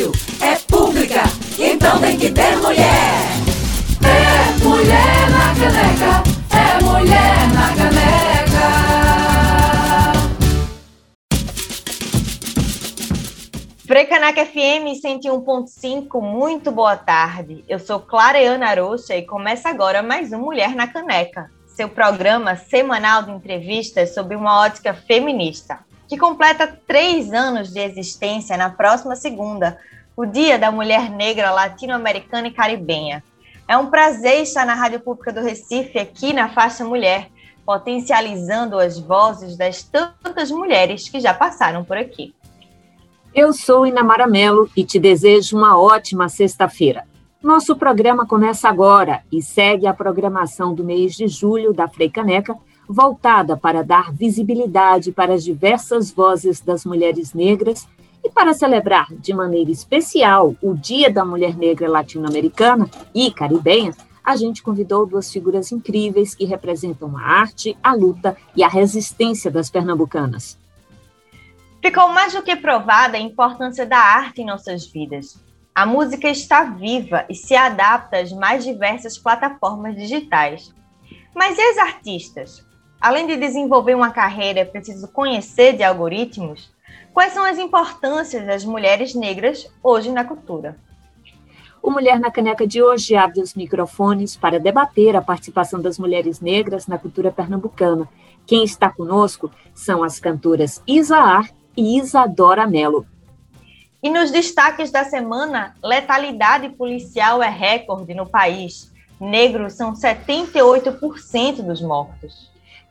áudio, é pública, então tem que ter mulher. É mulher na caneca, é mulher na caneca. Frecaneca FM 101.5, muito boa tarde. Eu sou Clareana Arocha e começa agora mais um Mulher na Caneca, seu programa semanal de entrevistas sobre uma ótica feminista que completa três anos de existência na próxima segunda, o Dia da Mulher Negra Latino-Americana e Caribenha. É um prazer estar na Rádio Pública do Recife, aqui na Faixa Mulher, potencializando as vozes das tantas mulheres que já passaram por aqui. Eu sou Inamara Mello e te desejo uma ótima sexta-feira. Nosso programa começa agora e segue a programação do mês de julho da Freicaneca, voltada para dar visibilidade para as diversas vozes das mulheres negras e para celebrar de maneira especial o Dia da Mulher Negra Latino-Americana e Caribenha, a gente convidou duas figuras incríveis que representam a arte, a luta e a resistência das pernambucanas. Ficou mais do que provada a importância da arte em nossas vidas. A música está viva e se adapta às mais diversas plataformas digitais. Mas e as artistas? Além de desenvolver uma carreira, é preciso conhecer de algoritmos. Quais são as importâncias das mulheres negras hoje na cultura? O Mulher na Caneca de hoje abre os microfones para debater a participação das mulheres negras na cultura pernambucana. Quem está conosco são as cantoras Isaar e Isadora Mello. E nos destaques da semana, letalidade policial é recorde no país. Negros são 78% dos mortos.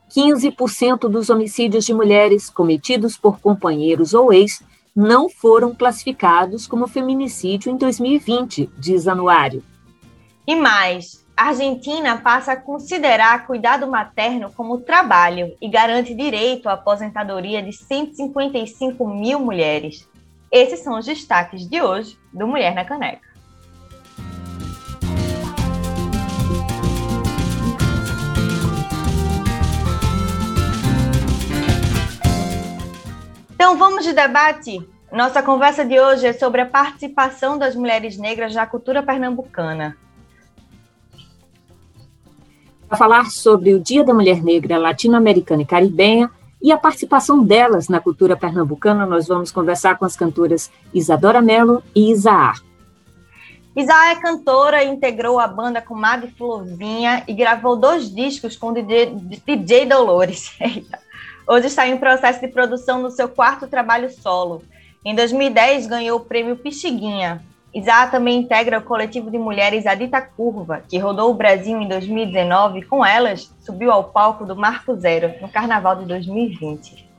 15% dos homicídios de mulheres cometidos por companheiros ou ex não foram classificados como feminicídio em 2020, diz Anuário. E mais, a Argentina passa a considerar cuidado materno como trabalho e garante direito à aposentadoria de 155 mil mulheres. Esses são os destaques de hoje do Mulher na Caneca. Então vamos de debate. Nossa conversa de hoje é sobre a participação das mulheres negras na cultura pernambucana. Para falar sobre o Dia da Mulher Negra Latino-Americana e Caribenha e a participação delas na cultura pernambucana, nós vamos conversar com as cantoras Isadora Mello e Isaar. Isaar é cantora, integrou a banda com Mad Florzinha e gravou dois discos com DJ, DJ Dolores. Eita. Hoje está em processo de produção no seu quarto trabalho solo. Em 2010, ganhou o prêmio Pixiguinha. Isá também integra o coletivo de mulheres Adita Curva, que rodou o Brasil em 2019 com elas, subiu ao palco do Marco Zero, no Carnaval de 2020.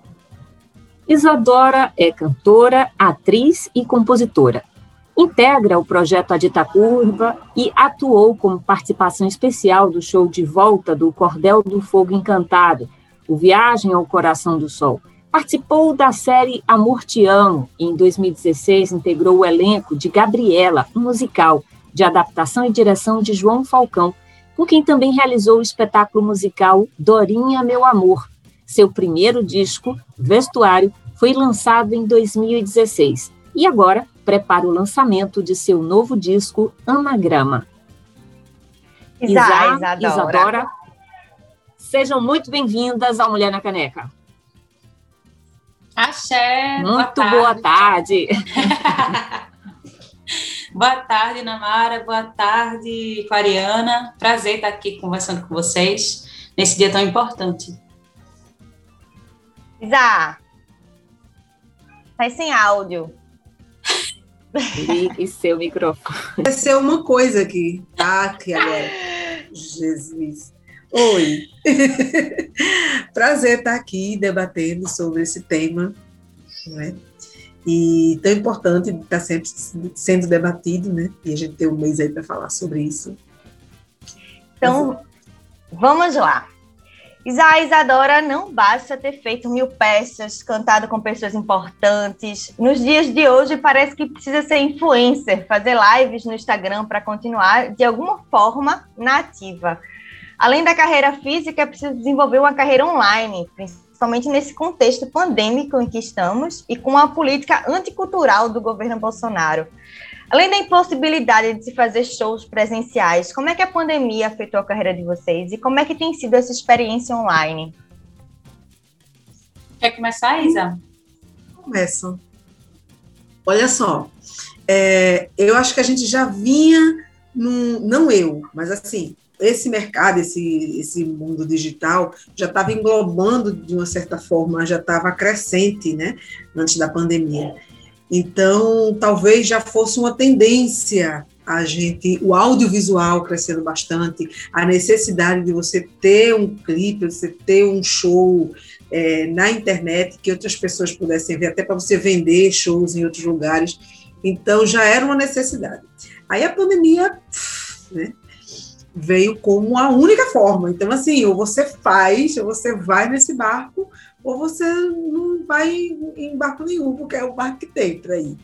Isadora é cantora, atriz e compositora. Integra o projeto Adita Curva e atuou como participação especial do show de volta do Cordel do Fogo Encantado, o Viagem ao Coração do Sol. Participou da série Amor Te Amo e em 2016 integrou o elenco de Gabriela, um musical de adaptação e direção de João Falcão, com quem também realizou o espetáculo musical Dorinha Meu Amor. Seu primeiro disco, Vestuário, foi lançado em 2016 e agora prepara o lançamento de seu novo disco Anagrama. Isa, Isadora. Isadora Sejam muito bem-vindas ao Mulher na Caneca. Axé. Muito boa tarde. Boa tarde, boa tarde Namara. Boa tarde, Clariana. Prazer estar aqui conversando com vocês nesse dia tão importante. Isa, tá sem áudio. Ligue seu microfone. Vai ser uma coisa aqui. Tá aqui agora. Jesus. Oi. Prazer estar aqui debatendo sobre esse tema, né? E tão importante estar sempre sendo debatido, né? E a gente tem um mês aí para falar sobre isso. Então, vamos lá. Isa Isadora não basta ter feito mil peças, cantado com pessoas importantes. Nos dias de hoje, parece que precisa ser influencer, fazer lives no Instagram para continuar, de alguma forma, na ativa. Além da carreira física, é preciso desenvolver uma carreira online, somente nesse contexto pandêmico em que estamos e com a política anticultural do governo Bolsonaro. Além da impossibilidade de se fazer shows presenciais, como é que a pandemia afetou a carreira de vocês e como é que tem sido essa experiência online? Quer começar, Isa? Começa. Olha só, é, eu acho que a gente já vinha, num, não eu, mas assim, esse mercado, esse, esse mundo digital já estava englobando de uma certa forma, já estava crescente, né, antes da pandemia. Então, talvez já fosse uma tendência a gente, o audiovisual crescendo bastante, a necessidade de você ter um clipe, você ter um show é, na internet que outras pessoas pudessem ver, até para você vender shows em outros lugares. Então, já era uma necessidade. Aí a pandemia né, veio como a única forma. Então, assim, ou você faz, ou você vai nesse barco, ou você não vai em barco nenhum, porque é o barco que tem para ir.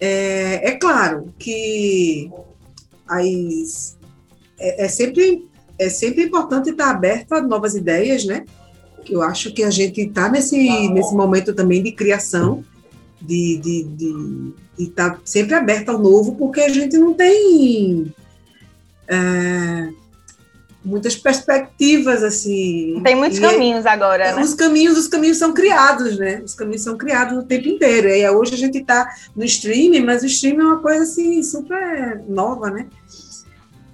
É, é, claro que as, é, é, sempre, é sempre importante estar aberto a novas ideias, né? Eu acho que a gente está nesse, nesse momento também de criação, de estar de, de, de tá sempre aberto ao novo, porque a gente não tem. É, muitas perspectivas assim. Tem muitos caminhos agora, né? Os caminhos, os caminhos são criados, né? Os caminhos são criados o tempo inteiro. E hoje a gente está no streaming, mas o streaming é uma coisa assim super nova, né?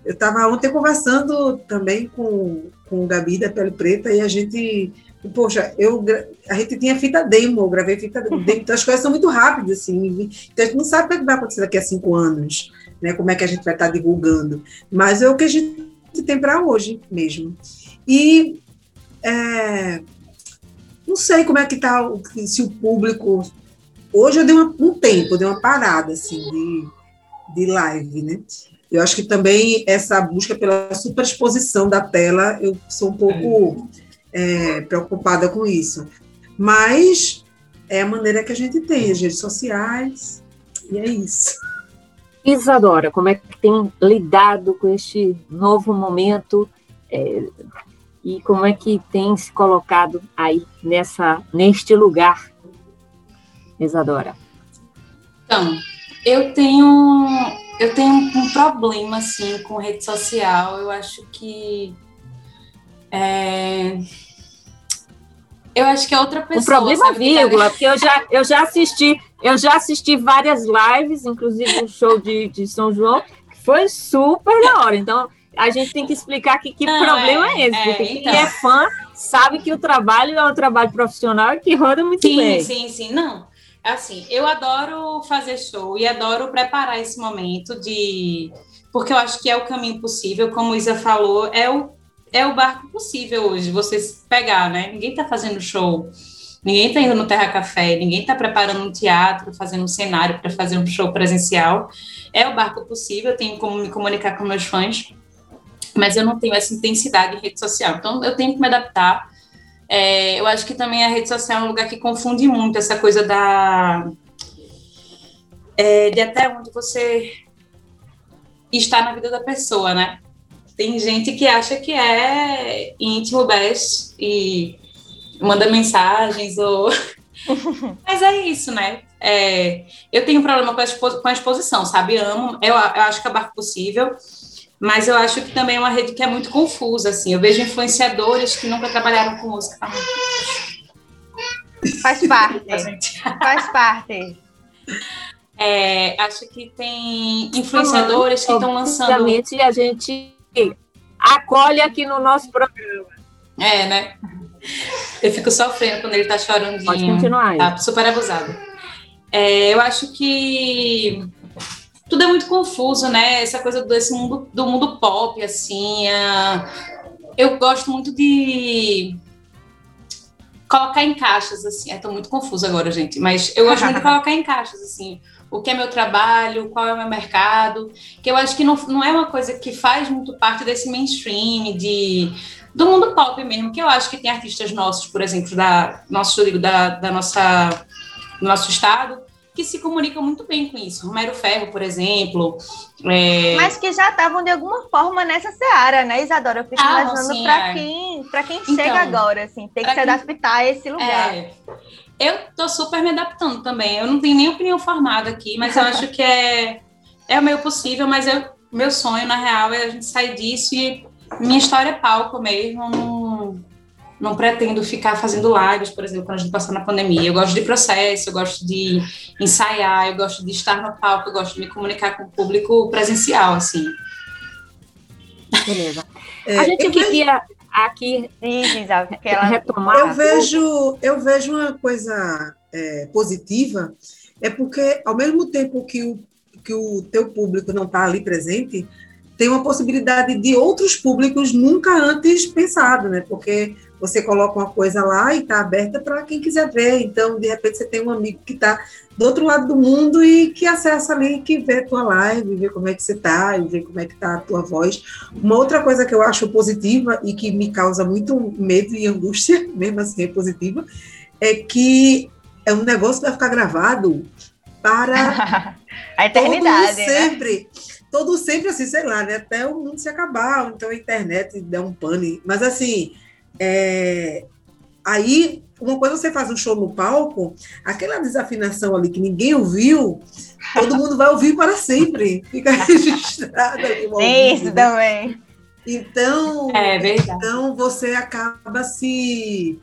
Eu estava ontem conversando também com, com o Gabi da Pele Preta e a gente, poxa, eu a gente tinha fita demo, eu gravei fita demo, então as coisas são muito rápidas assim. Então a gente não sabe o que vai acontecer daqui a cinco anos, né? Como é que a gente vai estar divulgando? Mas é o que a gente tem para hoje mesmo. E é, não sei como é que está, se o público. Hoje eu dei uma, um tempo, dei uma parada assim, de, de live, né? Eu acho que também essa busca pela superexposição da tela, eu sou um pouco é, preocupada com isso. Mas é a maneira que a gente tem, as redes sociais, e é isso. Isadora, como é que tem lidado com este novo momento é, e como é que tem se colocado aí nessa neste lugar, Isadora? Então, eu tenho eu tenho um problema assim com rede social. Eu acho que é, eu acho que é outra pessoa. Um problema, vírgula, porque eu já, eu já assisti, eu já assisti várias lives, inclusive o show de, de São João, que foi super da hora. Então, a gente tem que explicar que, que Não, problema é, é esse, porque é, então. quem é fã sabe que o trabalho é um trabalho profissional e que roda muito sim, bem. Sim, sim, sim. Não. Assim, eu adoro fazer show e adoro preparar esse momento de. Porque eu acho que é o caminho possível, como Isa falou, é o é o barco possível hoje, você pegar, né? Ninguém está fazendo show, ninguém está indo no Terra Café, ninguém está preparando um teatro, fazendo um cenário para fazer um show presencial. É o barco possível, eu tenho como me comunicar com meus fãs, mas eu não tenho essa intensidade em rede social, então eu tenho que me adaptar. É, eu acho que também a rede social é um lugar que confunde muito essa coisa da. É, de até onde você está na vida da pessoa, né? Tem gente que acha que é íntimo best e manda mensagens ou. Mas é isso, né? É, eu tenho um problema com a, expo com a exposição, sabe? Amo, eu, eu acho que é barco possível, mas eu acho que também é uma rede que é muito confusa, assim. Eu vejo influenciadores que nunca trabalharam com música. Faz parte. Faz parte. É, acho que tem influenciadores que estão lançando. a gente acolhe aqui no nosso programa. É, né? Eu fico sofrendo quando ele tá chorando. Pode continuar. Aí. Tá super abusado. É, eu acho que tudo é muito confuso, né? Essa coisa desse mundo, do mundo pop, assim. eu gosto muito de colocar em caixas, assim. Estou muito confusa agora, gente. Mas eu gosto muito de colocar em caixas, assim o que é meu trabalho, qual é o meu mercado, que eu acho que não, não é uma coisa que faz muito parte desse mainstream, de, do mundo pop mesmo, que eu acho que tem artistas nossos, por exemplo, da nosso da, da nossa do nosso estado, que se comunicam muito bem com isso. Romero Ferro, por exemplo. É... Mas que já estavam de alguma forma nessa seara, né, Isadora? Eu fico ah, imaginando para é. quem, pra quem então, chega agora, assim, tem que se quem... adaptar a esse lugar. É... Eu tô super me adaptando também. Eu não tenho nem opinião formada aqui, mas eu acho que é, é o meio possível, mas eu, meu sonho, na real, é a gente sair disso e minha história é palco mesmo. Não, não pretendo ficar fazendo lives, por exemplo, quando a gente passar na pandemia. Eu gosto de processo, eu gosto de ensaiar, eu gosto de estar no palco, eu gosto de me comunicar com o público presencial, assim. Beleza. É, a gente queria aqui ela... retomar. Eu vejo, eu vejo uma coisa é, positiva, é porque ao mesmo tempo que o, que o teu público não está ali presente, tem uma possibilidade de outros públicos nunca antes pensado, né? Porque você coloca uma coisa lá e está aberta para quem quiser ver. Então, de repente, você tem um amigo que está do outro lado do mundo e que acessa ali, que vê a tua live, vê como é que você está, e vê como é que está a tua voz. Uma outra coisa que eu acho positiva e que me causa muito medo e angústia, mesmo assim é positiva, é que é um negócio que vai ficar gravado para a eternidade, né? sempre. Né? Todo sempre assim, sei lá, né? Até o mundo se acabar, então a internet der um pane. Mas assim, é, aí, uma coisa você faz um show no palco, aquela desafinação ali que ninguém ouviu, todo mundo vai ouvir para sempre. Fica registrado ali. Isso né? também. Então, é então você acaba se,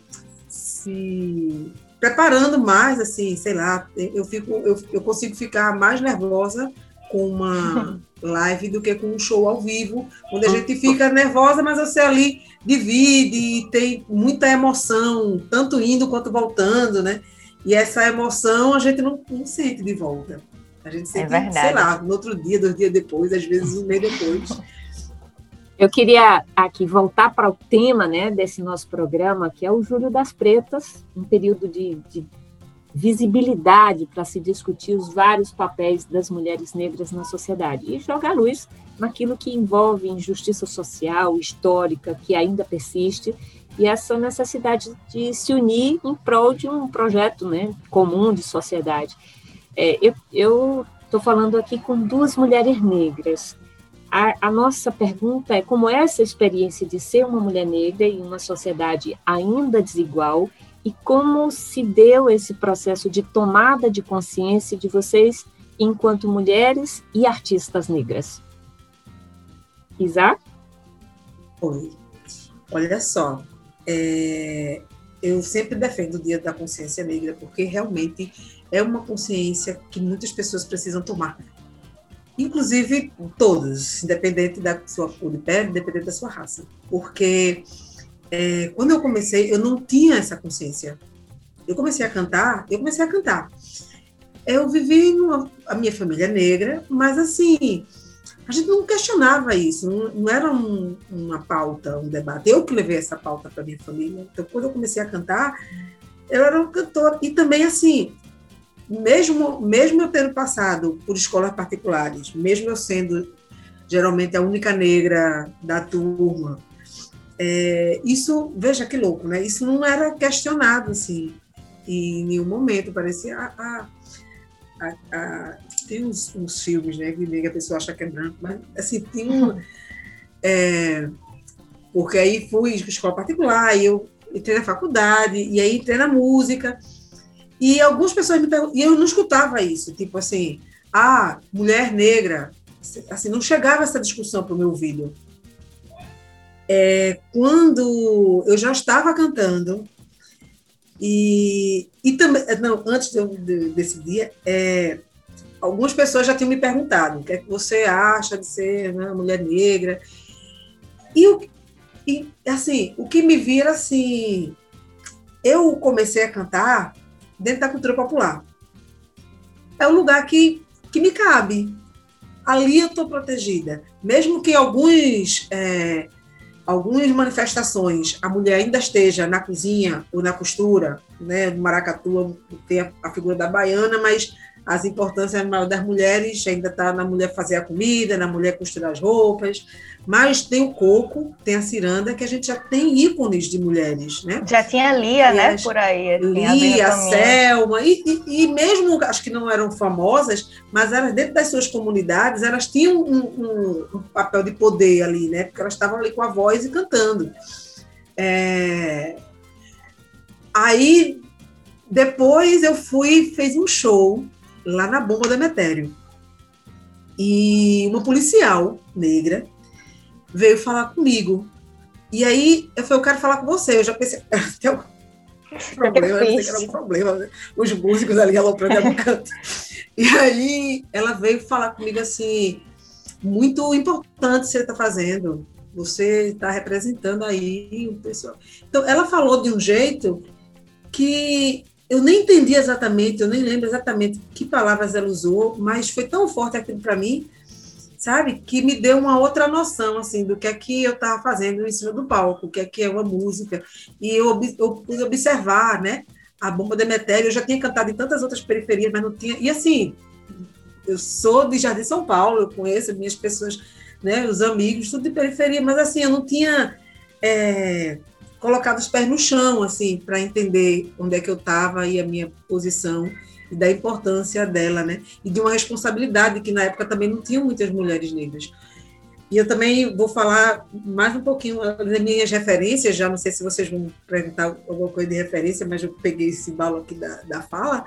se preparando mais, assim, sei lá, eu fico, eu, eu consigo ficar mais nervosa com uma live do que com um show ao vivo, onde a gente fica nervosa, mas você ali divide e tem muita emoção, tanto indo quanto voltando, né? E essa emoção a gente não, não sente de volta. A gente sente, é sei lá, no outro dia, dois dias depois, às vezes um mês depois. Eu queria aqui voltar para o tema né, desse nosso programa, que é o Júlio das Pretas, um período de, de visibilidade para se discutir os vários papéis das mulheres negras na sociedade e jogar luz naquilo que envolve injustiça social, histórica, que ainda persiste, e essa necessidade de se unir em prol de um projeto né, comum de sociedade. É, eu estou falando aqui com duas mulheres negras. A, a, nossa pergunta é como é essa experiência de ser uma mulher negra em uma sociedade ainda desigual e como se deu esse processo de tomada de consciência de vocês enquanto mulheres e artistas negras. Isaac? Oi. Olha só, é, eu sempre defendo o Dia da Consciência Negra, porque realmente é uma consciência que muitas pessoas precisam tomar. Inclusive todas, independente da sua cor de pele, independente da sua raça. Porque é, quando eu comecei, eu não tinha essa consciência. Eu comecei a cantar, eu comecei a cantar. Eu vivi numa, a minha família é negra, mas assim, a gente não questionava isso, não, não era um, uma pauta, um debate. Eu que levei essa pauta para minha família. Então, quando eu comecei a cantar, eu era um cantor. E também, assim, mesmo, mesmo eu tendo passado por escolas particulares, mesmo eu sendo geralmente a única negra da turma, é, isso, veja que louco, né? Isso não era questionado, assim, em nenhum momento. Parecia a, a, a, a tem uns, uns, filmes, né, que a pessoa acha que é branco, mas, assim, tem um... É, porque aí fui escola particular, e eu entrei na faculdade, e aí entrei na música, e algumas pessoas me perguntam, e eu não escutava isso, tipo assim, ah, mulher negra, assim, não chegava essa discussão para o meu ouvido. É, quando eu já estava cantando, e, e também, não, antes de, de, desse dia, é, algumas pessoas já tinham me perguntado o que é que você acha de ser né, mulher negra. E, o, e, assim, o que me vira assim, eu comecei a cantar dentro da cultura popular. É um lugar que, que me cabe. Ali eu estou protegida. Mesmo que alguns, é, algumas manifestações a mulher ainda esteja na cozinha ou na costura né, Maracatu tem a, a, figura da baiana, mas as importâncias das mulheres ainda está na mulher fazer a comida, na mulher costurar as roupas, mas tem o coco, tem a ciranda, que a gente já tem ícones de mulheres, né? Já tinha Lia, e né, por aí. Assim, Lia, a Selma, e, e, e, mesmo, acho que não eram famosas, mas elas, dentro das suas comunidades, elas tinham um, um, um papel de poder ali, né? Porque elas estavam ali com a voz e cantando. É... Aí, depois eu fui, fez um show lá na Bomba do Emetério. E uma policial negra veio falar comigo. E aí eu falei, eu quero falar com você. Eu já pensei, tem algum problema, eu pensei que era algum problema, né? Os músicos ali aloprando no canto. E aí ela veio falar comigo assim, muito importante você está fazendo. Você está representando aí o pessoal. Então, ela falou de um jeito que eu nem entendi exatamente, eu nem lembro exatamente que palavras ela usou, mas foi tão forte aquilo para mim sabe? Que me deu uma outra noção, assim, do que é que eu estava fazendo em cima do palco, o que é que é uma música. E eu, eu pude observar, né? A Bomba Demetério, eu já tinha cantado em tantas outras periferias, mas não tinha... E, assim, eu sou de Jardim São Paulo, eu conheço minhas pessoas, né? Os amigos, tudo de periferia, mas, assim, eu não tinha... É, colocado os pés no chão, assim, para entender onde é que eu estava e a minha posição e da importância dela, né? E de uma responsabilidade que na época também não tinham muitas mulheres negras. E eu também vou falar mais um pouquinho das minhas referências, já não sei se vocês vão perguntar alguma coisa de referência, mas eu peguei esse balo aqui da, da fala,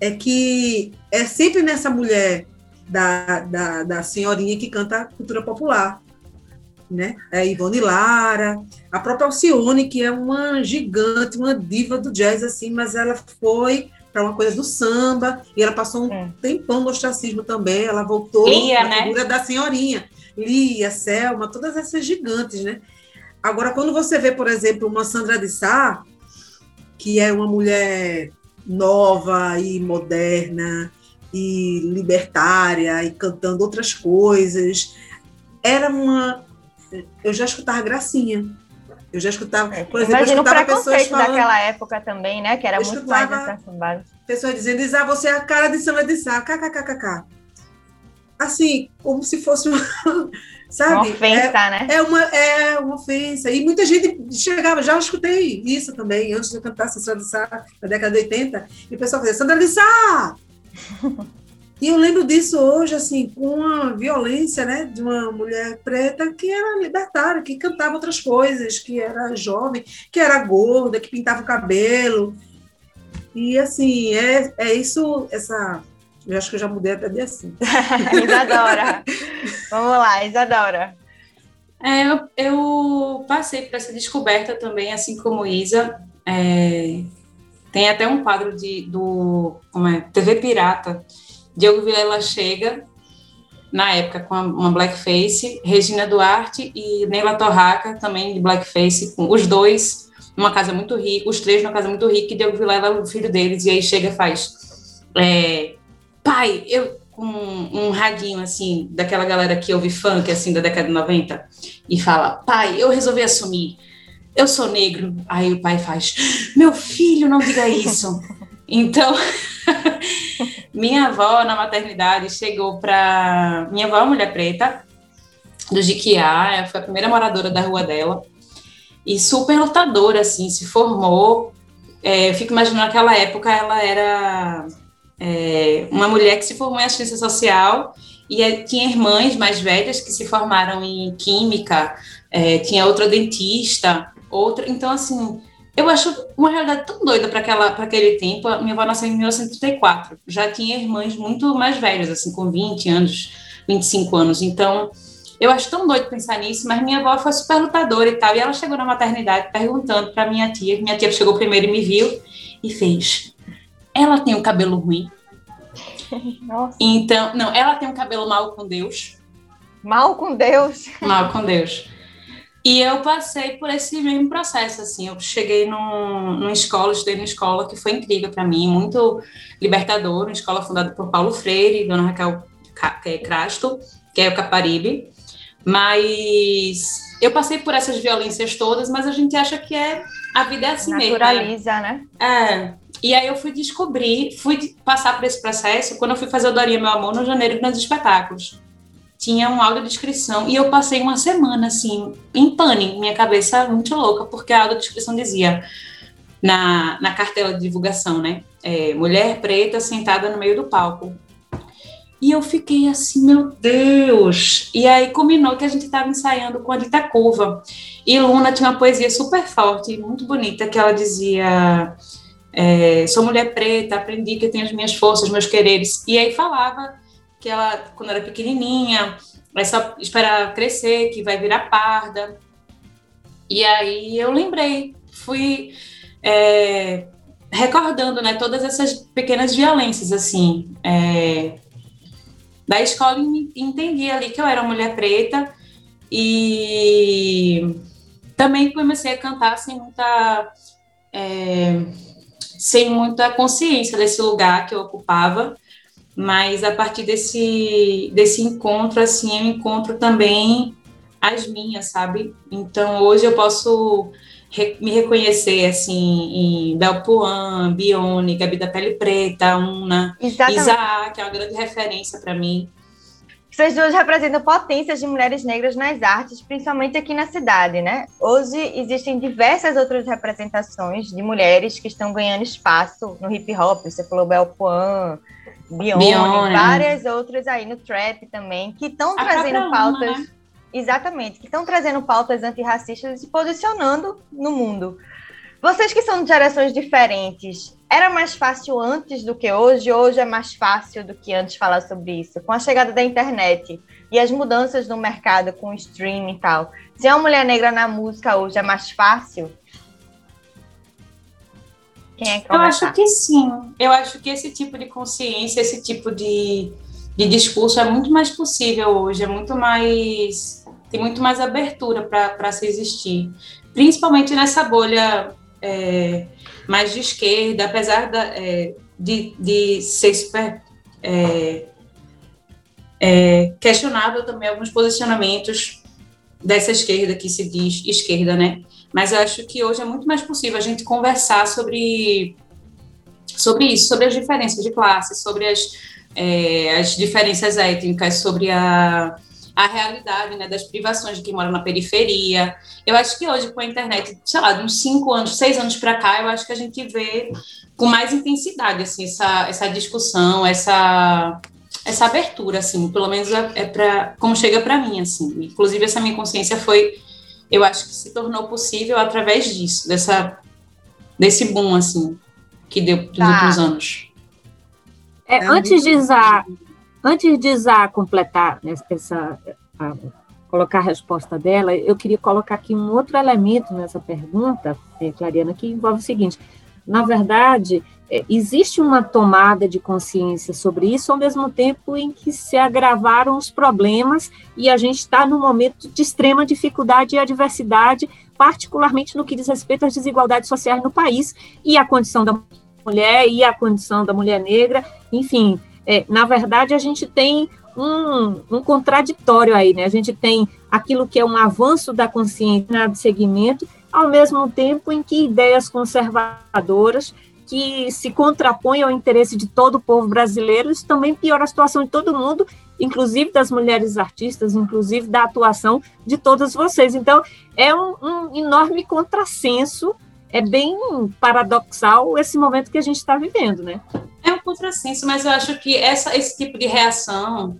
é que é sempre nessa mulher da, da, da senhorinha que canta cultura popular, né? É Ivone Lara, a própria Alcione, que é uma gigante, uma diva do jazz, assim, mas ela foi para uma coisa do samba, e ela passou um é. tempão no ostracismo também, ela voltou Lia, na né? figura da senhorinha. Lia, Selma, todas essas gigantes, né? Agora, quando você vê, por exemplo, uma Sandra de Sá, que é uma mulher nova e moderna e libertária e cantando outras coisas, era uma... Eu já escutava gracinha, eu já escutava, por exemplo, Imagina eu escutava o pessoas falando, daquela época também, né? Que era muito mais. Pessoas dizendo, ah, você é a cara de Sandra de Sá, kkkk. Assim, como se fosse uma, sabe? Uma ofensa, é, né? É uma, é uma ofensa. E muita gente chegava, já escutei isso também, antes de eu cantar Sandra de Sá, na década de 80, e o pessoal fazia, Sandra de Sá! E eu lembro disso hoje, assim, com a violência, né, de uma mulher preta que era libertária, que cantava outras coisas, que era jovem, que era gorda, que pintava o cabelo. E, assim, é, é isso, essa... Eu acho que eu já mudei até de assim. Isadora. Vamos lá, Isadora. É, eu, eu, passei por essa descoberta também, assim como Isa. É, tem até um quadro de, do como é, TV Pirata, Diogo Vilela chega, na época, com uma blackface, Regina Duarte e Neila Torraca, também de blackface, com os dois numa casa muito rica, os três numa casa muito rica, e Diogo Vilela é o filho deles, e aí chega e faz, é, pai, eu, com um, um radinho, assim, daquela galera que ouve funk, assim, da década de 90, e fala, pai, eu resolvi assumir, eu sou negro, aí o pai faz, meu filho, não diga isso, então... minha avó, na maternidade, chegou para. Minha avó é mulher preta, do Jiquiá, foi a primeira moradora da rua dela, e super lutadora, assim, se formou. É, eu fico imaginando naquela época ela era é, uma mulher que se formou em assistência social e é, tinha irmãs mais velhas que se formaram em química, é, tinha outra dentista, outra. Então, assim, eu acho uma realidade tão doida para aquele tempo. A minha avó nasceu em 1934, já tinha irmãs muito mais velhas, assim, com 20 anos, 25 anos. Então, eu acho tão doido pensar nisso, mas minha avó foi super lutadora e tal. E ela chegou na maternidade perguntando para minha tia, minha tia chegou primeiro e me viu e fez: Ela tem o um cabelo ruim? Nossa. Então, não, ela tem um cabelo mal com Deus. Mal com Deus? Mal com Deus. E eu passei por esse mesmo processo, assim, eu cheguei num, numa escola, estudei numa escola que foi incrível para mim, muito libertador, uma escola fundada por Paulo Freire, Dona Raquel é, Crasto, que é o Caparibe, Mas eu passei por essas violências todas, mas a gente acha que é a vida é assim Naturaliza, mesmo. Naturaliza, né? É. E aí eu fui descobrir, fui passar por esse processo quando eu fui fazer o Dorinha Meu Amor no janeiro nos espetáculos. Tinha um audiodescrição e eu passei uma semana assim, em pânico, minha cabeça muito louca, porque a audiodescrição dizia na, na cartela de divulgação, né? É, mulher preta sentada no meio do palco. E eu fiquei assim, meu Deus! E aí combinou que a gente estava ensaiando com a Dita Curva. E Luna tinha uma poesia super forte, muito bonita, que ela dizia: é, Sou mulher preta, aprendi que eu tenho as minhas forças, meus quereres. E aí falava que ela, quando era pequenininha, vai só esperar crescer, que vai virar parda. E aí eu lembrei, fui é, recordando, né, todas essas pequenas violências, assim. É, da escola entendi ali que eu era uma mulher preta e também comecei a cantar sem muita é, sem muita consciência desse lugar que eu ocupava mas a partir desse desse encontro assim eu encontro também as minhas sabe então hoje eu posso me reconhecer assim em Belpuan, Bione, Gabi da Pele Preta, Una, Exatamente. Isaac, que é uma grande referência para mim. Vocês duas representam potências de mulheres negras nas artes, principalmente aqui na cidade, né? Hoje existem diversas outras representações de mulheres que estão ganhando espaço no hip hop. Você falou Belpuan, Bione, Bione. várias outras aí no trap também, que estão trazendo pautas. Uma, né? Exatamente, que estão trazendo pautas antirracistas e se posicionando no mundo. Vocês que são de gerações diferentes, era mais fácil antes do que hoje? Hoje é mais fácil do que antes falar sobre isso? Com a chegada da internet e as mudanças no mercado com o streaming e tal, se é uma mulher negra na música hoje é mais fácil? Quem é que Eu acho que sim. Eu acho que esse tipo de consciência, esse tipo de, de discurso é muito mais possível hoje, é muito mais tem muito mais abertura para se existir, principalmente nessa bolha é, mais de esquerda, apesar da, é, de, de ser super é, é, questionável também alguns posicionamentos dessa esquerda que se diz esquerda, né? Mas eu acho que hoje é muito mais possível a gente conversar sobre sobre isso, sobre as diferenças de classe, sobre as, é, as diferenças étnicas, sobre a a realidade né, das privações de quem mora na periferia. Eu acho que hoje, com a internet, sei lá, de uns cinco anos, seis anos para cá, eu acho que a gente vê com mais intensidade assim, essa, essa discussão, essa, essa abertura, assim, pelo menos é, é para como chega para mim, assim. Inclusive essa minha consciência foi, eu acho que se tornou possível através disso, dessa desse boom assim que deu nos tá. últimos anos. É, antes de usar Antes de Zá completar né, essa, a, colocar a resposta dela, eu queria colocar aqui um outro elemento nessa pergunta, é, Clariana, que envolve o seguinte: na verdade, é, existe uma tomada de consciência sobre isso, ao mesmo tempo em que se agravaram os problemas e a gente está num momento de extrema dificuldade e adversidade, particularmente no que diz respeito às desigualdades sociais no país e a condição da mulher e a condição da mulher negra, enfim, é, na verdade, a gente tem um, um, contraditório aí, né? A gente tem aquilo que é um avanço da consciência de segmento, ao mesmo tempo em que ideias conservadoras que se contrapõem ao interesse de todo o povo brasileiro, isso também piora a situação de todo mundo, inclusive das mulheres artistas, inclusive da atuação de todas vocês. Então, é um, um enorme contrassenso, é bem paradoxal esse momento que a gente está vivendo, né? É um contrassenso, mas eu acho que essa, esse tipo de reação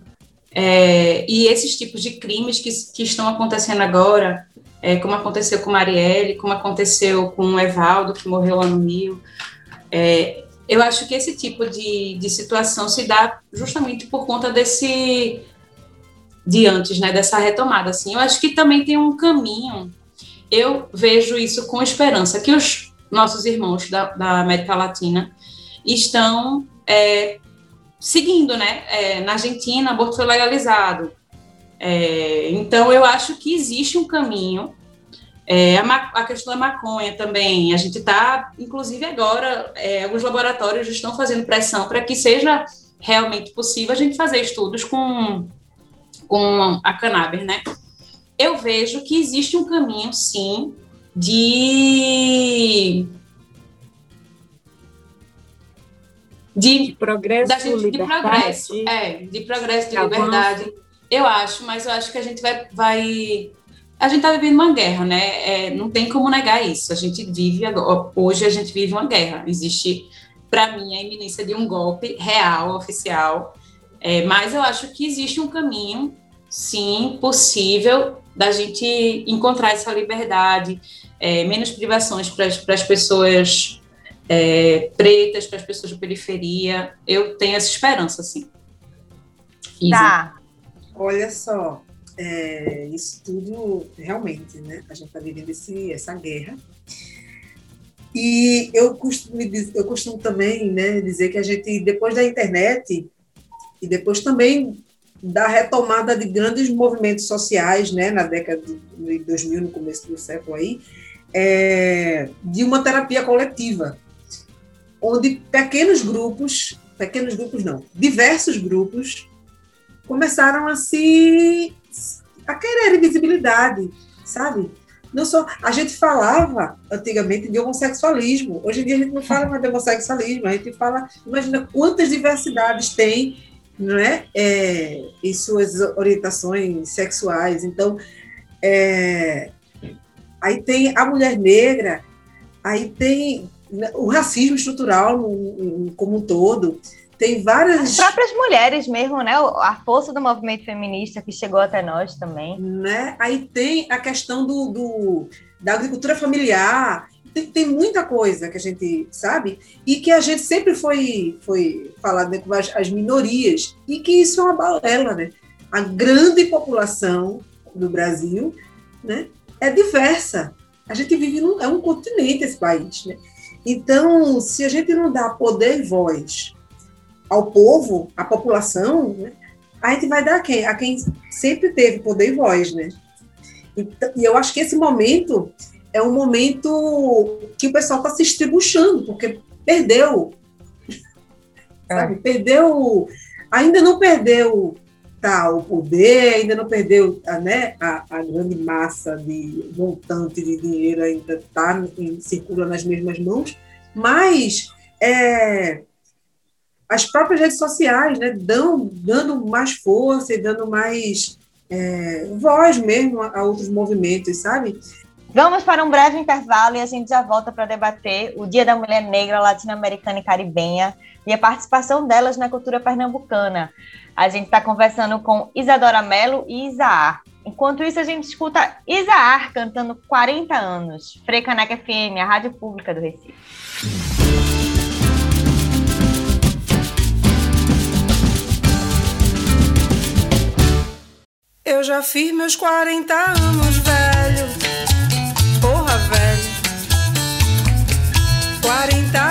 é, e esses tipos de crimes que, que estão acontecendo agora, é, como aconteceu com Marielle, como aconteceu com o Evaldo, que morreu lá no Rio, é, eu acho que esse tipo de, de situação se dá justamente por conta desse de antes, né, dessa retomada, assim. Eu acho que também tem um caminho. Eu vejo isso com esperança que os nossos irmãos da, da América Latina estão é, seguindo, né? É, na Argentina, aborto foi legalizado. É, então, eu acho que existe um caminho. É, a, a, questão da maconha também, a gente está, inclusive agora, é, alguns laboratórios estão fazendo pressão para que seja realmente possível a gente fazer estudos com, com a cannabis, né? eu vejo que existe um caminho, sim, de de, progresso, gente, de progresso, é, de progresso, de liberdade. Eu acho, mas eu acho que a gente vai, vai a gente está vivendo uma guerra, né? É, não tem como negar isso. A gente vive hoje a gente vive uma guerra. Existe, para mim, a iminência de um golpe real, oficial. É, mas eu acho que existe um caminho, sim, possível da gente encontrar essa liberdade, é, menos privações para as pessoas é, pretas, para as pessoas de periferia. Eu tenho essa esperança, sim. Tá. Olha só, é, isso tudo realmente, né? A gente está vivendo esse, essa guerra. E eu costumo, eu costumo também né, dizer que a gente, depois da internet, e depois também da retomada de grandes movimentos sociais, né, na década de 2000, no começo do século aí, é, de uma terapia coletiva, onde pequenos grupos, pequenos grupos não, diversos grupos começaram a se a querer visibilidade, sabe? Não só a gente falava antigamente de homossexualismo. Hoje em dia a gente não fala mais de homossexualismo, a gente fala, imagina quantas diversidades tem, não é, é em suas orientações sexuais. Então, é, aí tem a mulher negra, aí tem o racismo estrutural como um todo, tem várias. As próprias mulheres mesmo, né? A força do movimento feminista que chegou até nós também. Né? Aí tem a questão do, do da agricultura familiar. Tem, tem, muita coisa que a gente sabe e que a gente sempre foi, foi falado né, com as, as minorias e que isso é uma balela, né? A grande população do Brasil, né, é diversa. A gente vive num é um continente esse país, né? Então, se a gente não dá poder e voz ao povo, à população, né, a gente vai dar a quem? A quem sempre teve poder e voz, né? Então, e eu acho que esse momento é um momento que o pessoal está se estribuchando, porque perdeu, é. sabe? Perdeu, ainda não perdeu tá, o poder, ainda não perdeu né, a, a grande massa de montante de dinheiro ainda está circula nas mesmas mãos, mas é, as próprias redes sociais né, dão, dando mais força e dando mais é, voz mesmo a, a outros movimentos, sabe? Vamos para um breve intervalo e a gente já volta para debater o Dia da Mulher Negra Latino-Americana e Caribenha e a participação delas na cultura pernambucana. A gente está conversando com Isadora Mello e Isaar. Enquanto isso, a gente escuta Isaar cantando 40 anos. Frecaneca FM, a rádio pública do Recife. Eu já fiz meus 40 anos, velho. Porra, velho. 40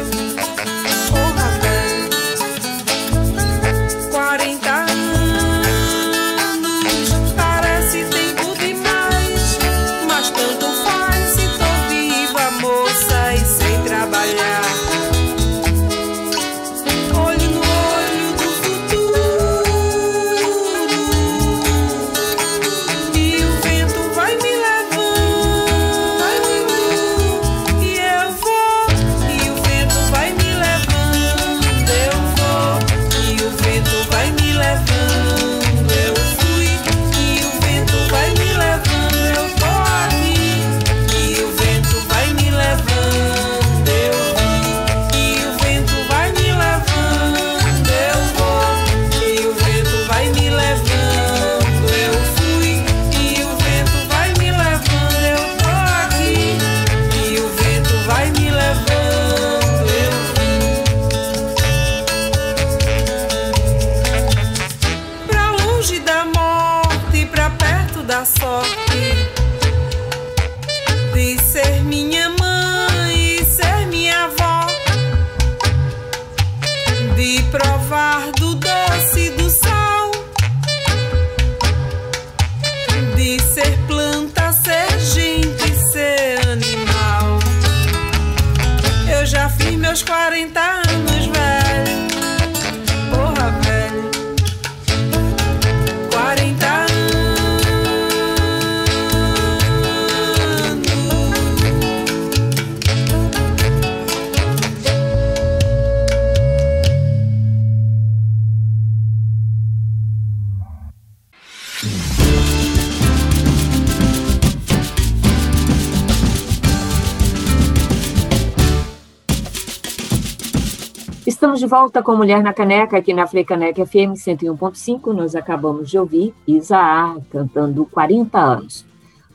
Estamos de volta com Mulher na Caneca, aqui na Freicaneca FM 101.5. Nós acabamos de ouvir Isaá cantando 40 anos.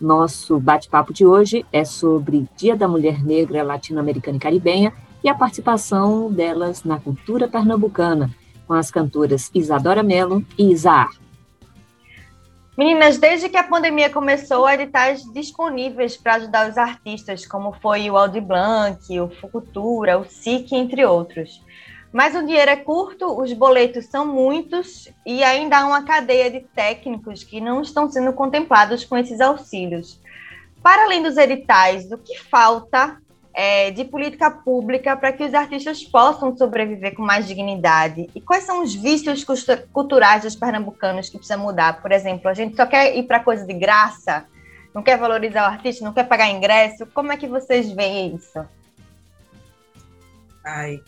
Nosso bate-papo de hoje é sobre Dia da Mulher Negra Latino-Americana e Caribenha e a participação delas na cultura pernambucana, com as cantoras Isadora Mello e Isaá. Meninas, desde que a pandemia começou, editais disponíveis para ajudar os artistas, como foi o Aldi Blanc, o Fucultura, o SIC, entre outros. Mas o dinheiro é curto, os boletos são muitos e ainda há uma cadeia de técnicos que não estão sendo contemplados com esses auxílios. Para além dos editais, o que falta é, de política pública para que os artistas possam sobreviver com mais dignidade? E quais são os vícios culturais dos pernambucanos que precisa mudar? Por exemplo, a gente só quer ir para coisa de graça, não quer valorizar o artista, não quer pagar ingresso. Como é que vocês veem isso? Ai,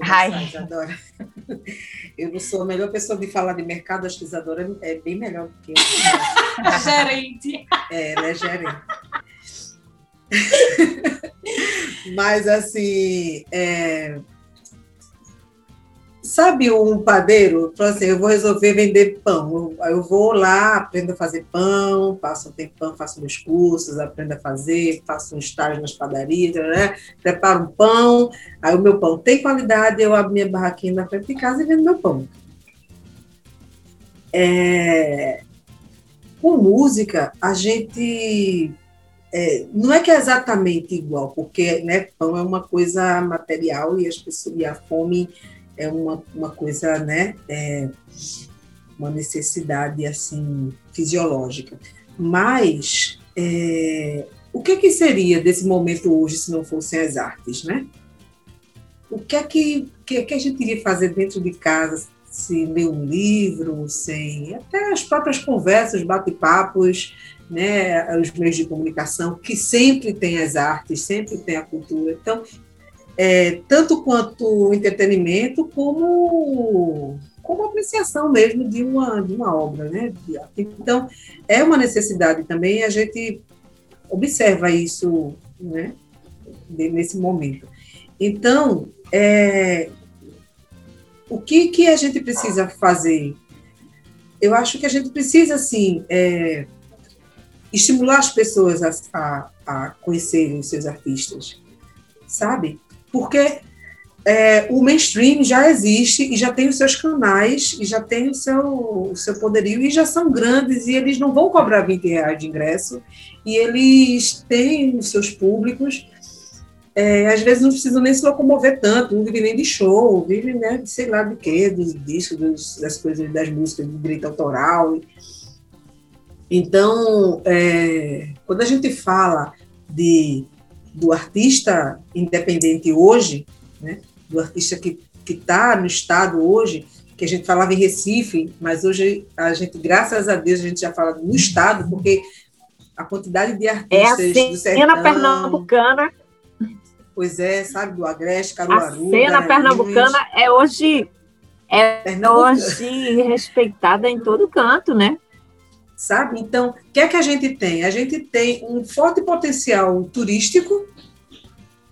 Ai. Isadora. Eu não sou a melhor pessoa de falar de mercado, acho que Isadora é bem melhor do que eu. Gerente. É, ela é gerente. Mas, assim, é... sabe um padeiro? Fala assim, eu vou resolver vender pão. Eu, eu vou lá, aprendo a fazer pão, passo um tempão, faço meus cursos, aprendo a fazer, faço um estágio nas padarias, né? preparo um pão, aí o meu pão tem qualidade, eu abro minha barraquinha na frente de casa e vendo meu pão. É... Com música, a gente é, não é que é exatamente igual, porque né, pão é uma coisa material e, as pessoas, e a fome é uma, uma coisa, né, é, uma necessidade assim fisiológica. Mas é, o que, que seria desse momento hoje se não fossem as artes, né? O que é que, que, que a gente iria fazer dentro de casa se ler um livro, sem até as próprias conversas, bate-papos, né, os meios de comunicação, que sempre tem as artes, sempre tem a cultura. Então, é, tanto quanto entretenimento, como, como apreciação mesmo de uma, de uma obra. Né? Então, é uma necessidade também, a gente observa isso né, nesse momento. Então, é, o que, que a gente precisa fazer? Eu acho que a gente precisa, assim, é, estimular as pessoas a, a, a, conhecerem os seus artistas, sabe? Porque é, o mainstream já existe e já tem os seus canais e já tem o seu, o seu poderio e já são grandes e eles não vão cobrar 20 reais de ingresso e eles têm os seus públicos é, às vezes não precisam nem se locomover tanto, não vive nem de show, vive, né, de sei lá de quê, dos discos, dos, das coisas, das músicas de direito autoral. Então, é, quando a gente fala de, do artista independente hoje, né, do artista que está no Estado hoje, que a gente falava em Recife, mas hoje a gente, graças a Deus, a gente já fala no Estado, porque a quantidade de artistas é a do sertão... cena pernambucana Pois é, sabe, do Agreste, Caruaru. A cena pernambucana é hoje é hoje respeitada em todo canto, né? Sabe? Então, o que é que a gente tem? A gente tem um forte potencial turístico,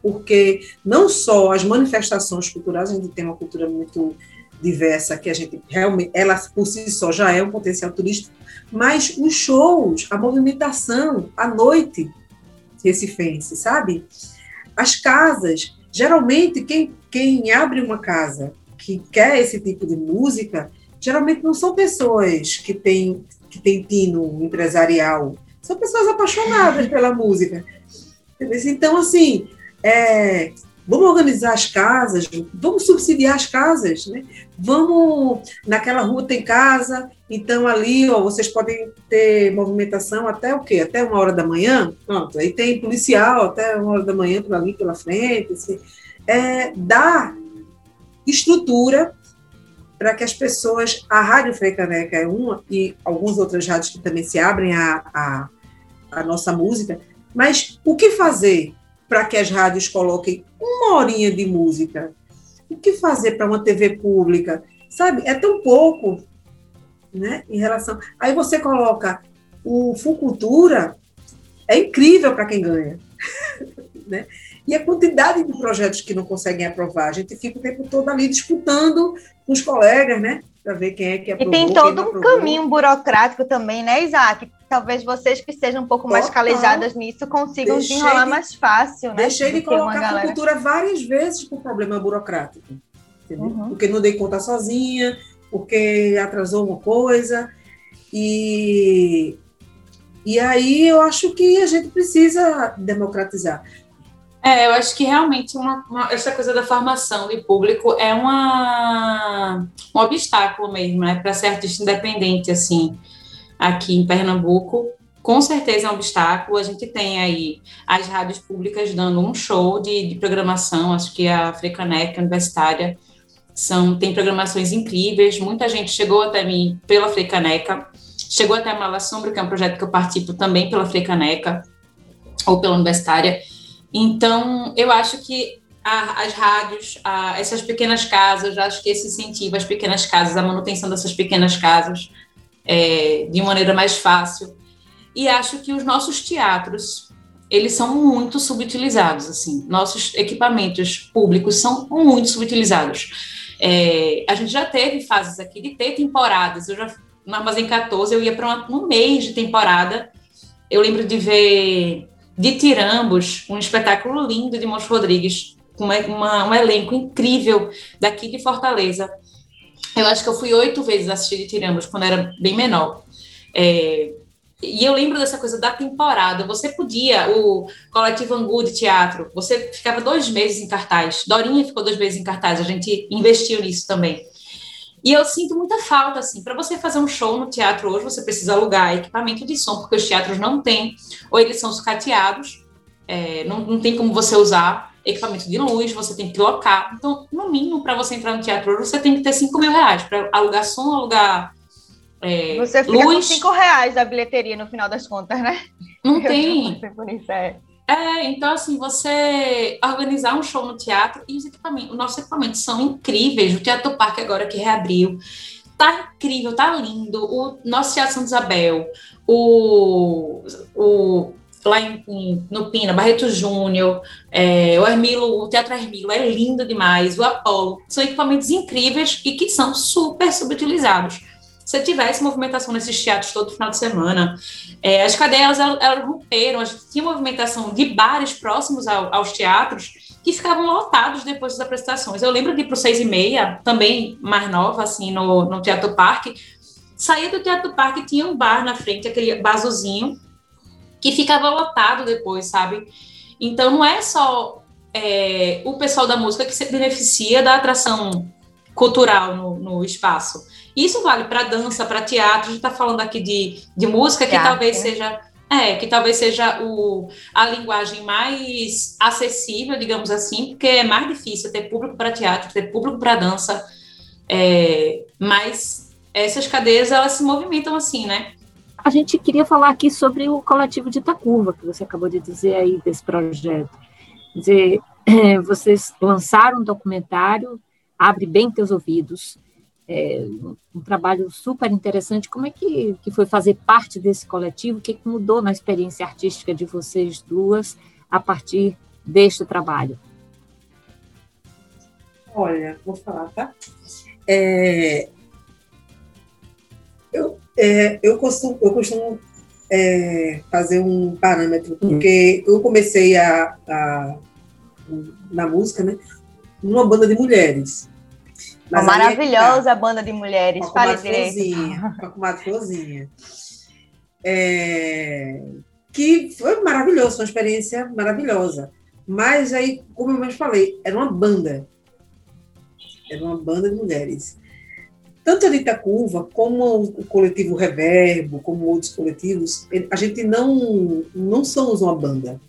porque não só as manifestações culturais, a gente tem uma cultura muito diversa, que a gente realmente, ela por si só já é um potencial turístico, mas os shows, a movimentação, a noite recifense, sabe? As casas, geralmente, quem, quem abre uma casa que quer esse tipo de música, geralmente não são pessoas que têm, que têm tino empresarial, são pessoas apaixonadas pela música. Então, assim, é, Vamos organizar as casas, vamos subsidiar as casas, né? Vamos, naquela rua tem casa, então ali, ó, vocês podem ter movimentação até o quê? Até uma hora da manhã? Pronto, aí tem policial até uma hora da manhã por ali pela frente, assim. É, dá estrutura para que as pessoas, a Rádio Freicaneca é uma, e algumas outras rádios que também se abrem a, a, a nossa música, mas o que fazer para que as rádios coloquem uma horinha de música? O que fazer para uma TV pública? Sabe, é tão pouco, né, em relação... Aí você coloca o Fucultura, é incrível para quem ganha, né? E a quantidade de projetos que não conseguem aprovar, a gente fica o tempo todo ali disputando com os colegas, né? Para ver quem é que aprovou. E tem todo um caminho burocrático também, né, Isaac? talvez vocês que sejam um pouco Total. mais calejadas nisso consigam deixei desenrolar de, mais fácil, né? Deixei de colocar a cultura várias vezes por problema burocrático, uhum. Porque não dei conta sozinha, porque atrasou uma coisa, e, e aí eu acho que a gente precisa democratizar. É, eu acho que realmente uma, uma, essa coisa da formação de público é uma, um obstáculo mesmo, né, para ser artista independente, assim aqui em Pernambuco, com certeza é um obstáculo. A gente tem aí as rádios públicas dando um show de, de programação, acho que a Frecaneca Universitária são, tem programações incríveis. Muita gente chegou até mim pela Frecaneca, chegou até a Mala Sombra, que é um projeto que eu participo também pela Frecaneca ou pela Universitária. Então, eu acho que a, as rádios, a, essas pequenas casas, acho que esse incentivo às pequenas casas, a manutenção dessas pequenas casas, é, de maneira mais fácil. E acho que os nossos teatros, eles são muito subutilizados, assim. Nossos equipamentos públicos são muito subutilizados. É, a gente já teve fases aqui de ter temporadas. Eu já, no Armazém 14, eu ia para um mês de temporada. Eu lembro de ver de Tirambos, um espetáculo lindo de Monte Rodrigues, com uma, uma, um elenco incrível daqui de Fortaleza. Eu acho que eu fui oito vezes assistir de Tiramos quando era bem menor. É, e eu lembro dessa coisa da temporada. Você podia, o Coletivo Angu de Teatro, você ficava dois meses em cartaz. Dorinha ficou dois meses em cartaz, a gente investiu nisso também. E eu sinto muita falta, assim, para você fazer um show no teatro hoje, você precisa alugar equipamento de som, porque os teatros não têm, ou eles são sucateados, é, não, não tem como você usar equipamento de luz, você tem que locar. Então, no mínimo, para você entrar no teatro você tem que ter 5 mil reais para alugar som, alugar. É, você fica luz. com 5 reais da bilheteria no final das contas, né? Não Eu tem. Por isso, é. então assim, você organizar um show no teatro e os equipamentos, os nossos equipamentos são incríveis. O Teatro Parque agora que reabriu, tá incrível, tá lindo. O nosso Teatro Santa Isabel, o, o lá em, em, no Pina, Barreto Júnior, é, o Hermilo, o Teatro Hermilo é lindo demais, o Apolo, são equipamentos incríveis e que são super subutilizados. Se tivesse movimentação nesses teatros todo final de semana, é, as cadeias elas, elas romperam, tinha movimentação de bares próximos ao, aos teatros que ficavam lotados depois das apresentações. Eu lembro de ir para o seis e meia, também mais nova, assim, no, no Teatro Parque, saía do Teatro Parque tinha um bar na frente, aquele barzozinho, que ficava lotado depois, sabe? Então não é só é, o pessoal da música que se beneficia da atração cultural no, no espaço. Isso vale para dança, para teatro. A gente está falando aqui de, de música que teatro. talvez seja é, que talvez seja o, a linguagem mais acessível, digamos assim, porque é mais difícil ter público para teatro, ter público para dança, é, mas essas cadeias elas se movimentam assim, né? A gente queria falar aqui sobre o coletivo de Itacurva, que você acabou de dizer aí desse projeto. Quer dizer, vocês lançaram um documentário, Abre Bem Teus Ouvidos, é, um trabalho super interessante. Como é que, que foi fazer parte desse coletivo? O que, que mudou na experiência artística de vocês duas a partir deste trabalho? Olha, vou falar, tá? É, eu, é, eu costumo, eu costumo é, fazer um parâmetro, porque eu comecei a, a, na música, né, numa banda de mulheres. Mas Uma maravilhosa tá, banda de mulheres, fale direito. Com a comadre Florzinha. É, que foi maravilhoso, foi uma experiência maravilhosa. Mas aí, como eu mais falei, era uma banda. Era uma banda de mulheres. Tanto a Dita Curva, como o coletivo Reverbo, como outros coletivos, a gente não, não somos uma banda.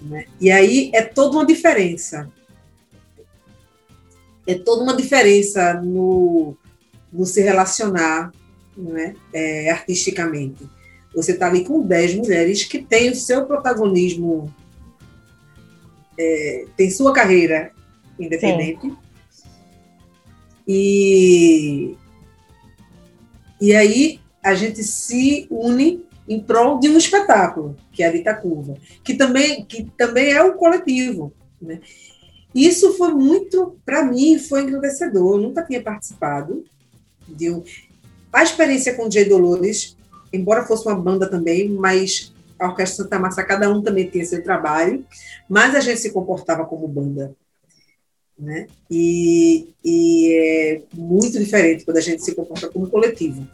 Né? E aí é toda uma diferença. É toda uma diferença no, no se relacionar né, é, artisticamente. Você está ali com 10 mulheres que têm o seu protagonismo, é, tem sua carreira independente. Sim. E, e aí a gente se une em prol de um espetáculo, que é a Dita Curva, que também, que também é um coletivo. Né? Isso foi muito, para mim, foi engrandecedor. Eu nunca tinha participado de um. A experiência com o J. Dolores, embora fosse uma banda também, mas a Orquestra Santa Massa, cada um também tinha seu trabalho, mas a gente se comportava como banda. Né? E, e é muito diferente quando a gente se comporta como coletivo.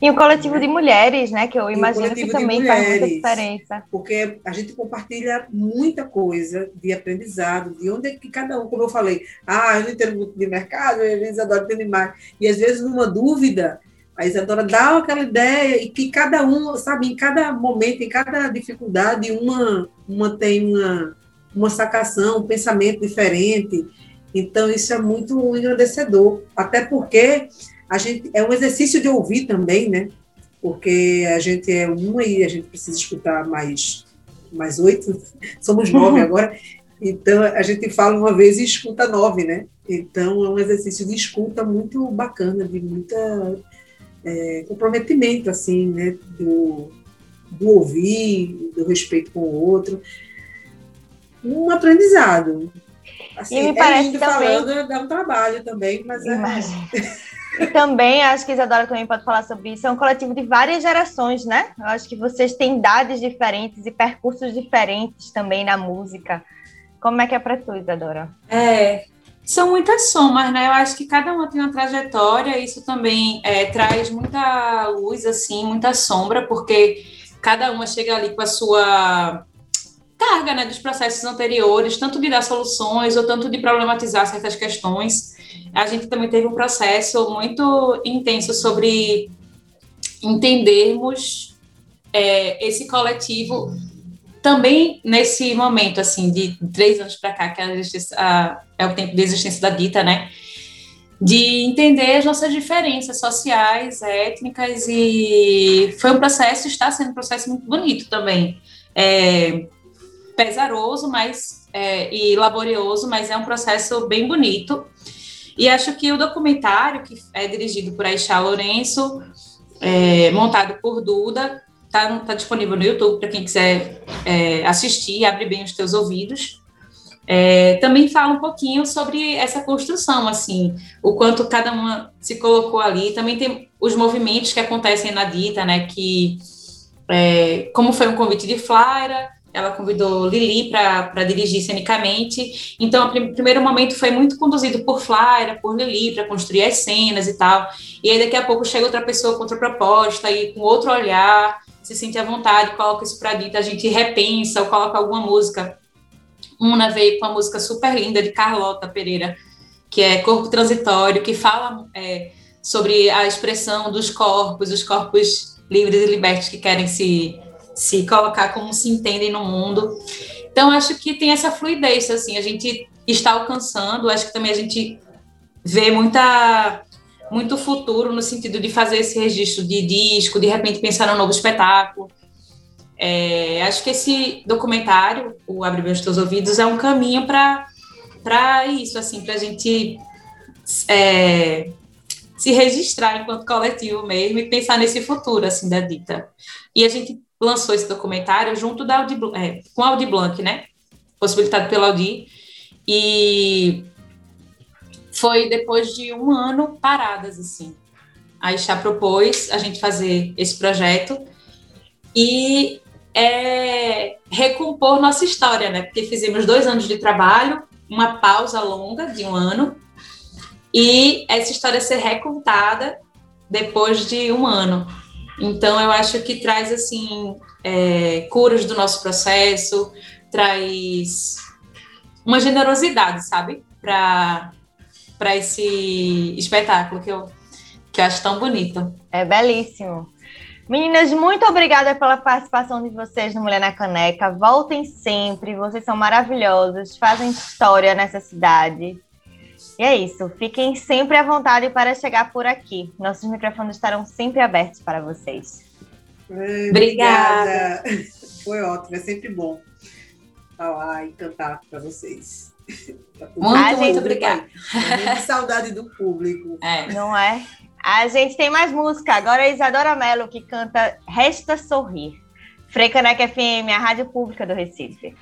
E o coletivo de mulheres, né? Que eu imagino que também mulheres, faz muita diferença. Porque a gente compartilha muita coisa de aprendizado, de onde é que cada um, como eu falei, ah, eu não entendo muito de mercado, a Isadora entende mais. E às vezes, numa dúvida, a Isadora dá aquela ideia e que cada um, sabe, em cada momento, em cada dificuldade, uma, uma tem uma, uma sacação, um pensamento diferente. Então, isso é muito engrandecedor. Até porque a gente é um exercício de ouvir também, né? Porque a gente é uma e a gente precisa escutar mais mais oito, somos nove agora. Então a gente fala uma vez e escuta nove, né? Então é um exercício de escuta muito bacana, de muita é, comprometimento assim, né? Do, do ouvir, do respeito com o outro, um aprendizado. Assim, e me parece é também... falando, dá um trabalho também, mas é... E também, acho que Isadora também pode falar sobre isso, é um coletivo de várias gerações, né? Eu acho que vocês têm idades diferentes e percursos diferentes também na música. Como é que é para tu, Isadora? É, são muitas somas, né? Eu acho que cada uma tem uma trajetória, isso também é, traz muita luz, assim, muita sombra, porque cada uma chega ali com a sua carga, né, dos processos anteriores, tanto de dar soluções ou tanto de problematizar certas questões a gente também teve um processo muito intenso sobre entendermos é, esse coletivo também nesse momento, assim, de três anos para cá, que a, é o tempo de existência da dita, né? De entender as nossas diferenças sociais, étnicas, e foi um processo, está sendo um processo muito bonito também. É, pesaroso, mas é, e laborioso, mas é um processo bem bonito. E acho que o documentário, que é dirigido por Aisha Lourenço, é, montado por Duda, está tá disponível no YouTube para quem quiser é, assistir, abre bem os teus ouvidos. É, também fala um pouquinho sobre essa construção, assim, o quanto cada uma se colocou ali. Também tem os movimentos que acontecem na Dita, né? Que é, como foi um convite de Flaira, ela convidou Lili para dirigir cenicamente. Então, o prim primeiro momento foi muito conduzido por Flaira, por Lili, para construir as cenas e tal. E aí, daqui a pouco, chega outra pessoa com outra proposta e com outro olhar, se sente à vontade, coloca isso para dita, a gente repensa ou coloca alguma música. Una veio com uma música super linda de Carlota Pereira, que é Corpo Transitório, que fala é, sobre a expressão dos corpos, os corpos livres e libertos que querem se se colocar como se entendem no mundo. Então, acho que tem essa fluidez, assim, a gente está alcançando, acho que também a gente vê muita muito futuro no sentido de fazer esse registro de disco, de repente pensar num novo espetáculo. É, acho que esse documentário, o Abre os Teus Ouvidos, é um caminho para isso, assim, para a gente é, se registrar enquanto coletivo mesmo e pensar nesse futuro, assim, da dita. E a gente lançou esse documentário junto da Audi, é, com a Audi Blanc, né? Possibilitado pela Audi. E foi depois de um ano paradas, assim. A Ixá propôs a gente fazer esse projeto e é, recompor nossa história, né? Porque fizemos dois anos de trabalho, uma pausa longa de um ano, e essa história ser recontada depois de um ano. Então, eu acho que traz, assim, é, curas do nosso processo, traz uma generosidade, sabe? Para esse espetáculo que eu, que eu acho tão bonito. É belíssimo. Meninas, muito obrigada pela participação de vocês no Mulher na Caneca. Voltem sempre, vocês são maravilhosos, fazem história nessa cidade. E é isso, fiquem sempre à vontade para chegar por aqui. Nossos microfones estarão sempre abertos para vocês. Obrigada. Foi ótimo, é sempre bom falar e cantar para vocês. Muito, muito, muito obrigada. saudade do público. É. Não é? A gente tem mais música. Agora é Isadora Mello que canta Resta Sorrir. Frecaneca FM, a rádio pública do Recife.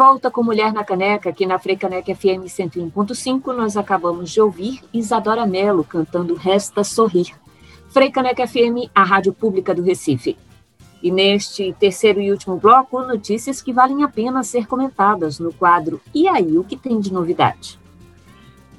Volta com Mulher na Caneca, aqui na Freicaneca FM 101.5, nós acabamos de ouvir Isadora Mello cantando Resta Sorrir. Freicaneca FM, a rádio pública do Recife. E neste terceiro e último bloco, notícias que valem a pena ser comentadas no quadro E aí, o que tem de novidade?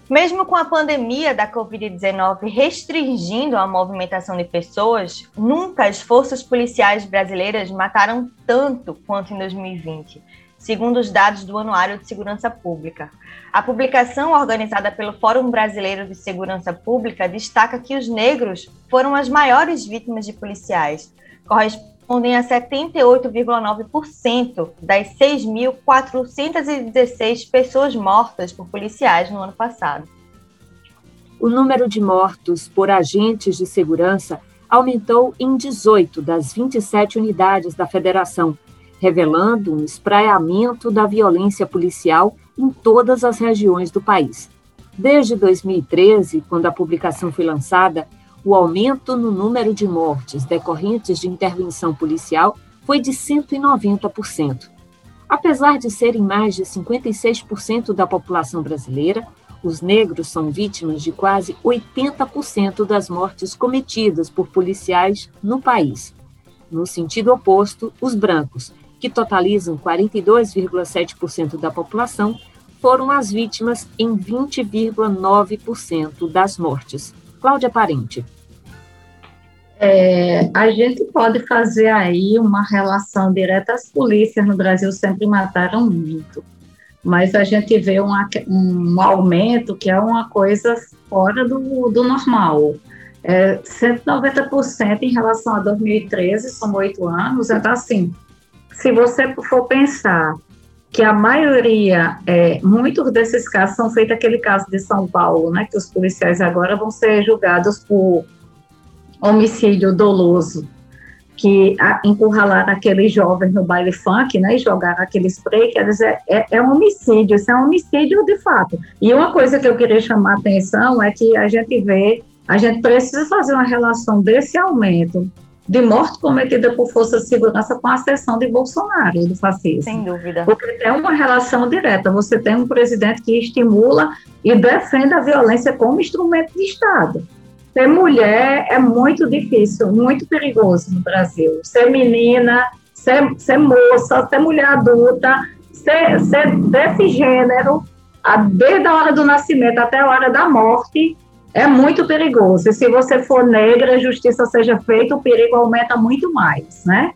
Mesmo com a pandemia da Covid-19 restringindo a movimentação de pessoas, nunca as forças policiais brasileiras mataram tanto quanto em 2020, segundo os dados do Anuário de Segurança Pública. A publicação organizada pelo Fórum Brasileiro de Segurança Pública destaca que os negros foram as maiores vítimas de policiais, correspondem a 78,9% das 6.416 pessoas mortas por policiais no ano passado. O número de mortos por agentes de segurança aumentou em 18 das 27 unidades da federação, revelando um espraiamento da violência policial em todas as regiões do país. Desde 2013, quando a publicação foi lançada, o aumento no número de mortes decorrentes de intervenção policial foi de 190%. Apesar de serem mais de 56% da população brasileira, os negros são vítimas de quase 80% das mortes cometidas por policiais no país. No sentido oposto, os brancos, que totalizam 42,7% da população, foram as vítimas em 20,9% das mortes. Cláudia Parente. É, a gente pode fazer aí uma relação direta. As polícias no Brasil sempre mataram muito, mas a gente vê um, um aumento que é uma coisa fora do, do normal. É, 190% em relação a 2013, são oito anos, então assim, se você for pensar que a maioria, é, muitos desses casos são feitos aquele caso de São Paulo, né, que os policiais agora vão ser julgados por homicídio doloso, que encurralaram aqueles jovens no baile funk, né, e jogaram aquele spray, quer dizer, é, é um homicídio, isso é um homicídio de fato. E uma coisa que eu queria chamar a atenção é que a gente vê, a gente precisa fazer uma relação desse aumento de morte cometida por força de segurança com a ascensão de Bolsonaro, do fascismo. Sem dúvida. Porque tem uma relação direta. Você tem um presidente que estimula e defende a violência como instrumento de Estado. Ser mulher é muito difícil, muito perigoso no Brasil. Ser menina, ser, ser moça, ser mulher adulta, ser, ser desse gênero, desde a hora do nascimento até a hora da morte, é muito perigoso. E se você for negra, a justiça seja feita, o perigo aumenta muito mais, né?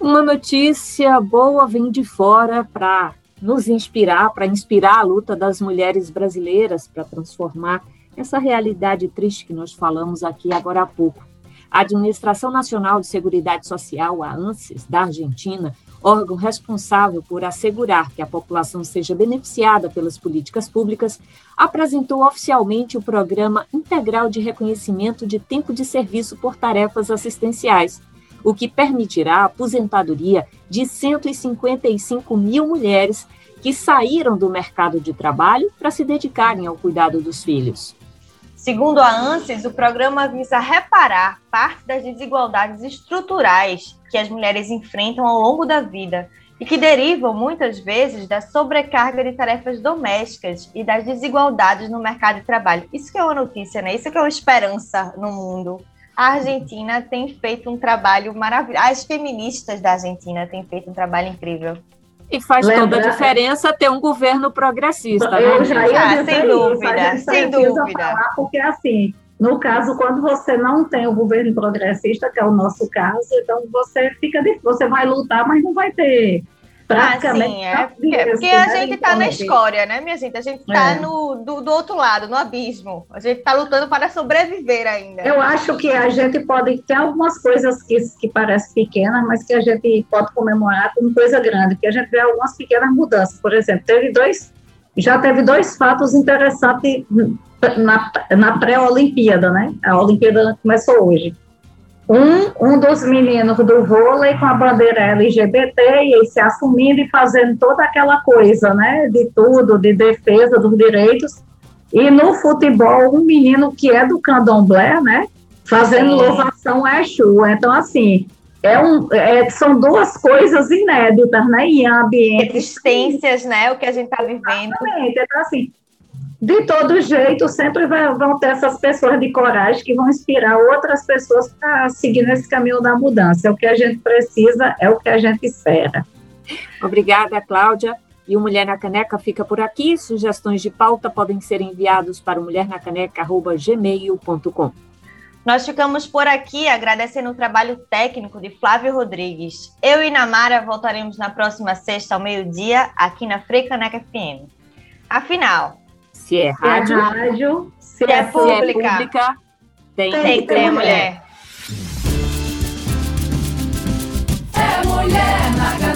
Uma notícia boa vem de fora para nos inspirar, para inspirar a luta das mulheres brasileiras para transformar essa realidade triste que nós falamos aqui agora há pouco. A Administração Nacional de Seguridade Social, a ANSES, da Argentina, órgão responsável por assegurar que a população seja beneficiada pelas políticas públicas, apresentou oficialmente o Programa Integral de Reconhecimento de Tempo de Serviço por Tarefas Assistenciais, o que permitirá a aposentadoria de 155 mil mulheres que saíram do mercado de trabalho para se dedicarem ao cuidado dos filhos. Segundo a ANSES, o programa visa reparar parte das desigualdades estruturais que as mulheres enfrentam ao longo da vida e que derivam muitas vezes da sobrecarga de tarefas domésticas e das desigualdades no mercado de trabalho. Isso que é uma notícia, né? Isso que é uma esperança no mundo. A Argentina tem feito um trabalho maravilhoso. As feministas da Argentina têm feito um trabalho incrível. E faz Lembra... toda a diferença ter um governo progressista. Eu né? já ia ah, sem dúvida, sem dúvida. Falar, porque assim, no caso, quando você não tem o governo progressista, que é o nosso caso, então você fica, você vai lutar, mas não vai ter praticamente. Ah, sim, é. Porque, porque a gente está na escória, né, minha gente? A gente está é. no, do, do outro lado, no abismo. A gente está lutando para sobreviver ainda. Eu acho que a gente pode. Tem algumas coisas que, que parecem pequenas, mas que a gente pode comemorar como coisa grande, porque a gente vê algumas pequenas mudanças. Por exemplo, teve dois. Já teve dois fatos interessantes na, na pré-Olimpíada, né? A Olimpíada começou hoje um, um dos meninos do vôlei com a bandeira LGBT e se assumindo e fazendo toda aquela coisa, né, de tudo, de defesa dos direitos. E no futebol, um menino que é do candomblé, né, fazendo Sim. louvação a Exu. Então, assim, é um, é, são duas coisas inéditas, né? Em ambientes. Existências, né? O que a gente está vivendo. Exatamente. Então, assim, de todo jeito, sempre vai, vão ter essas pessoas de coragem que vão inspirar outras pessoas para seguir nesse caminho da mudança. É o que a gente precisa, é o que a gente espera. Obrigada, Cláudia. E o Mulher na Caneca fica por aqui. Sugestões de pauta podem ser enviados para o mulhernacaneca.gmail.com. Nós ficamos por aqui agradecendo o trabalho técnico de Flávio Rodrigues. Eu e Namara voltaremos na próxima sexta ao meio-dia aqui na Frecaneca FM. Afinal, é se é rádio, se é, rádio, se, se é, é pública, pública, tem, tem que ter mulher. mulher. É mulher na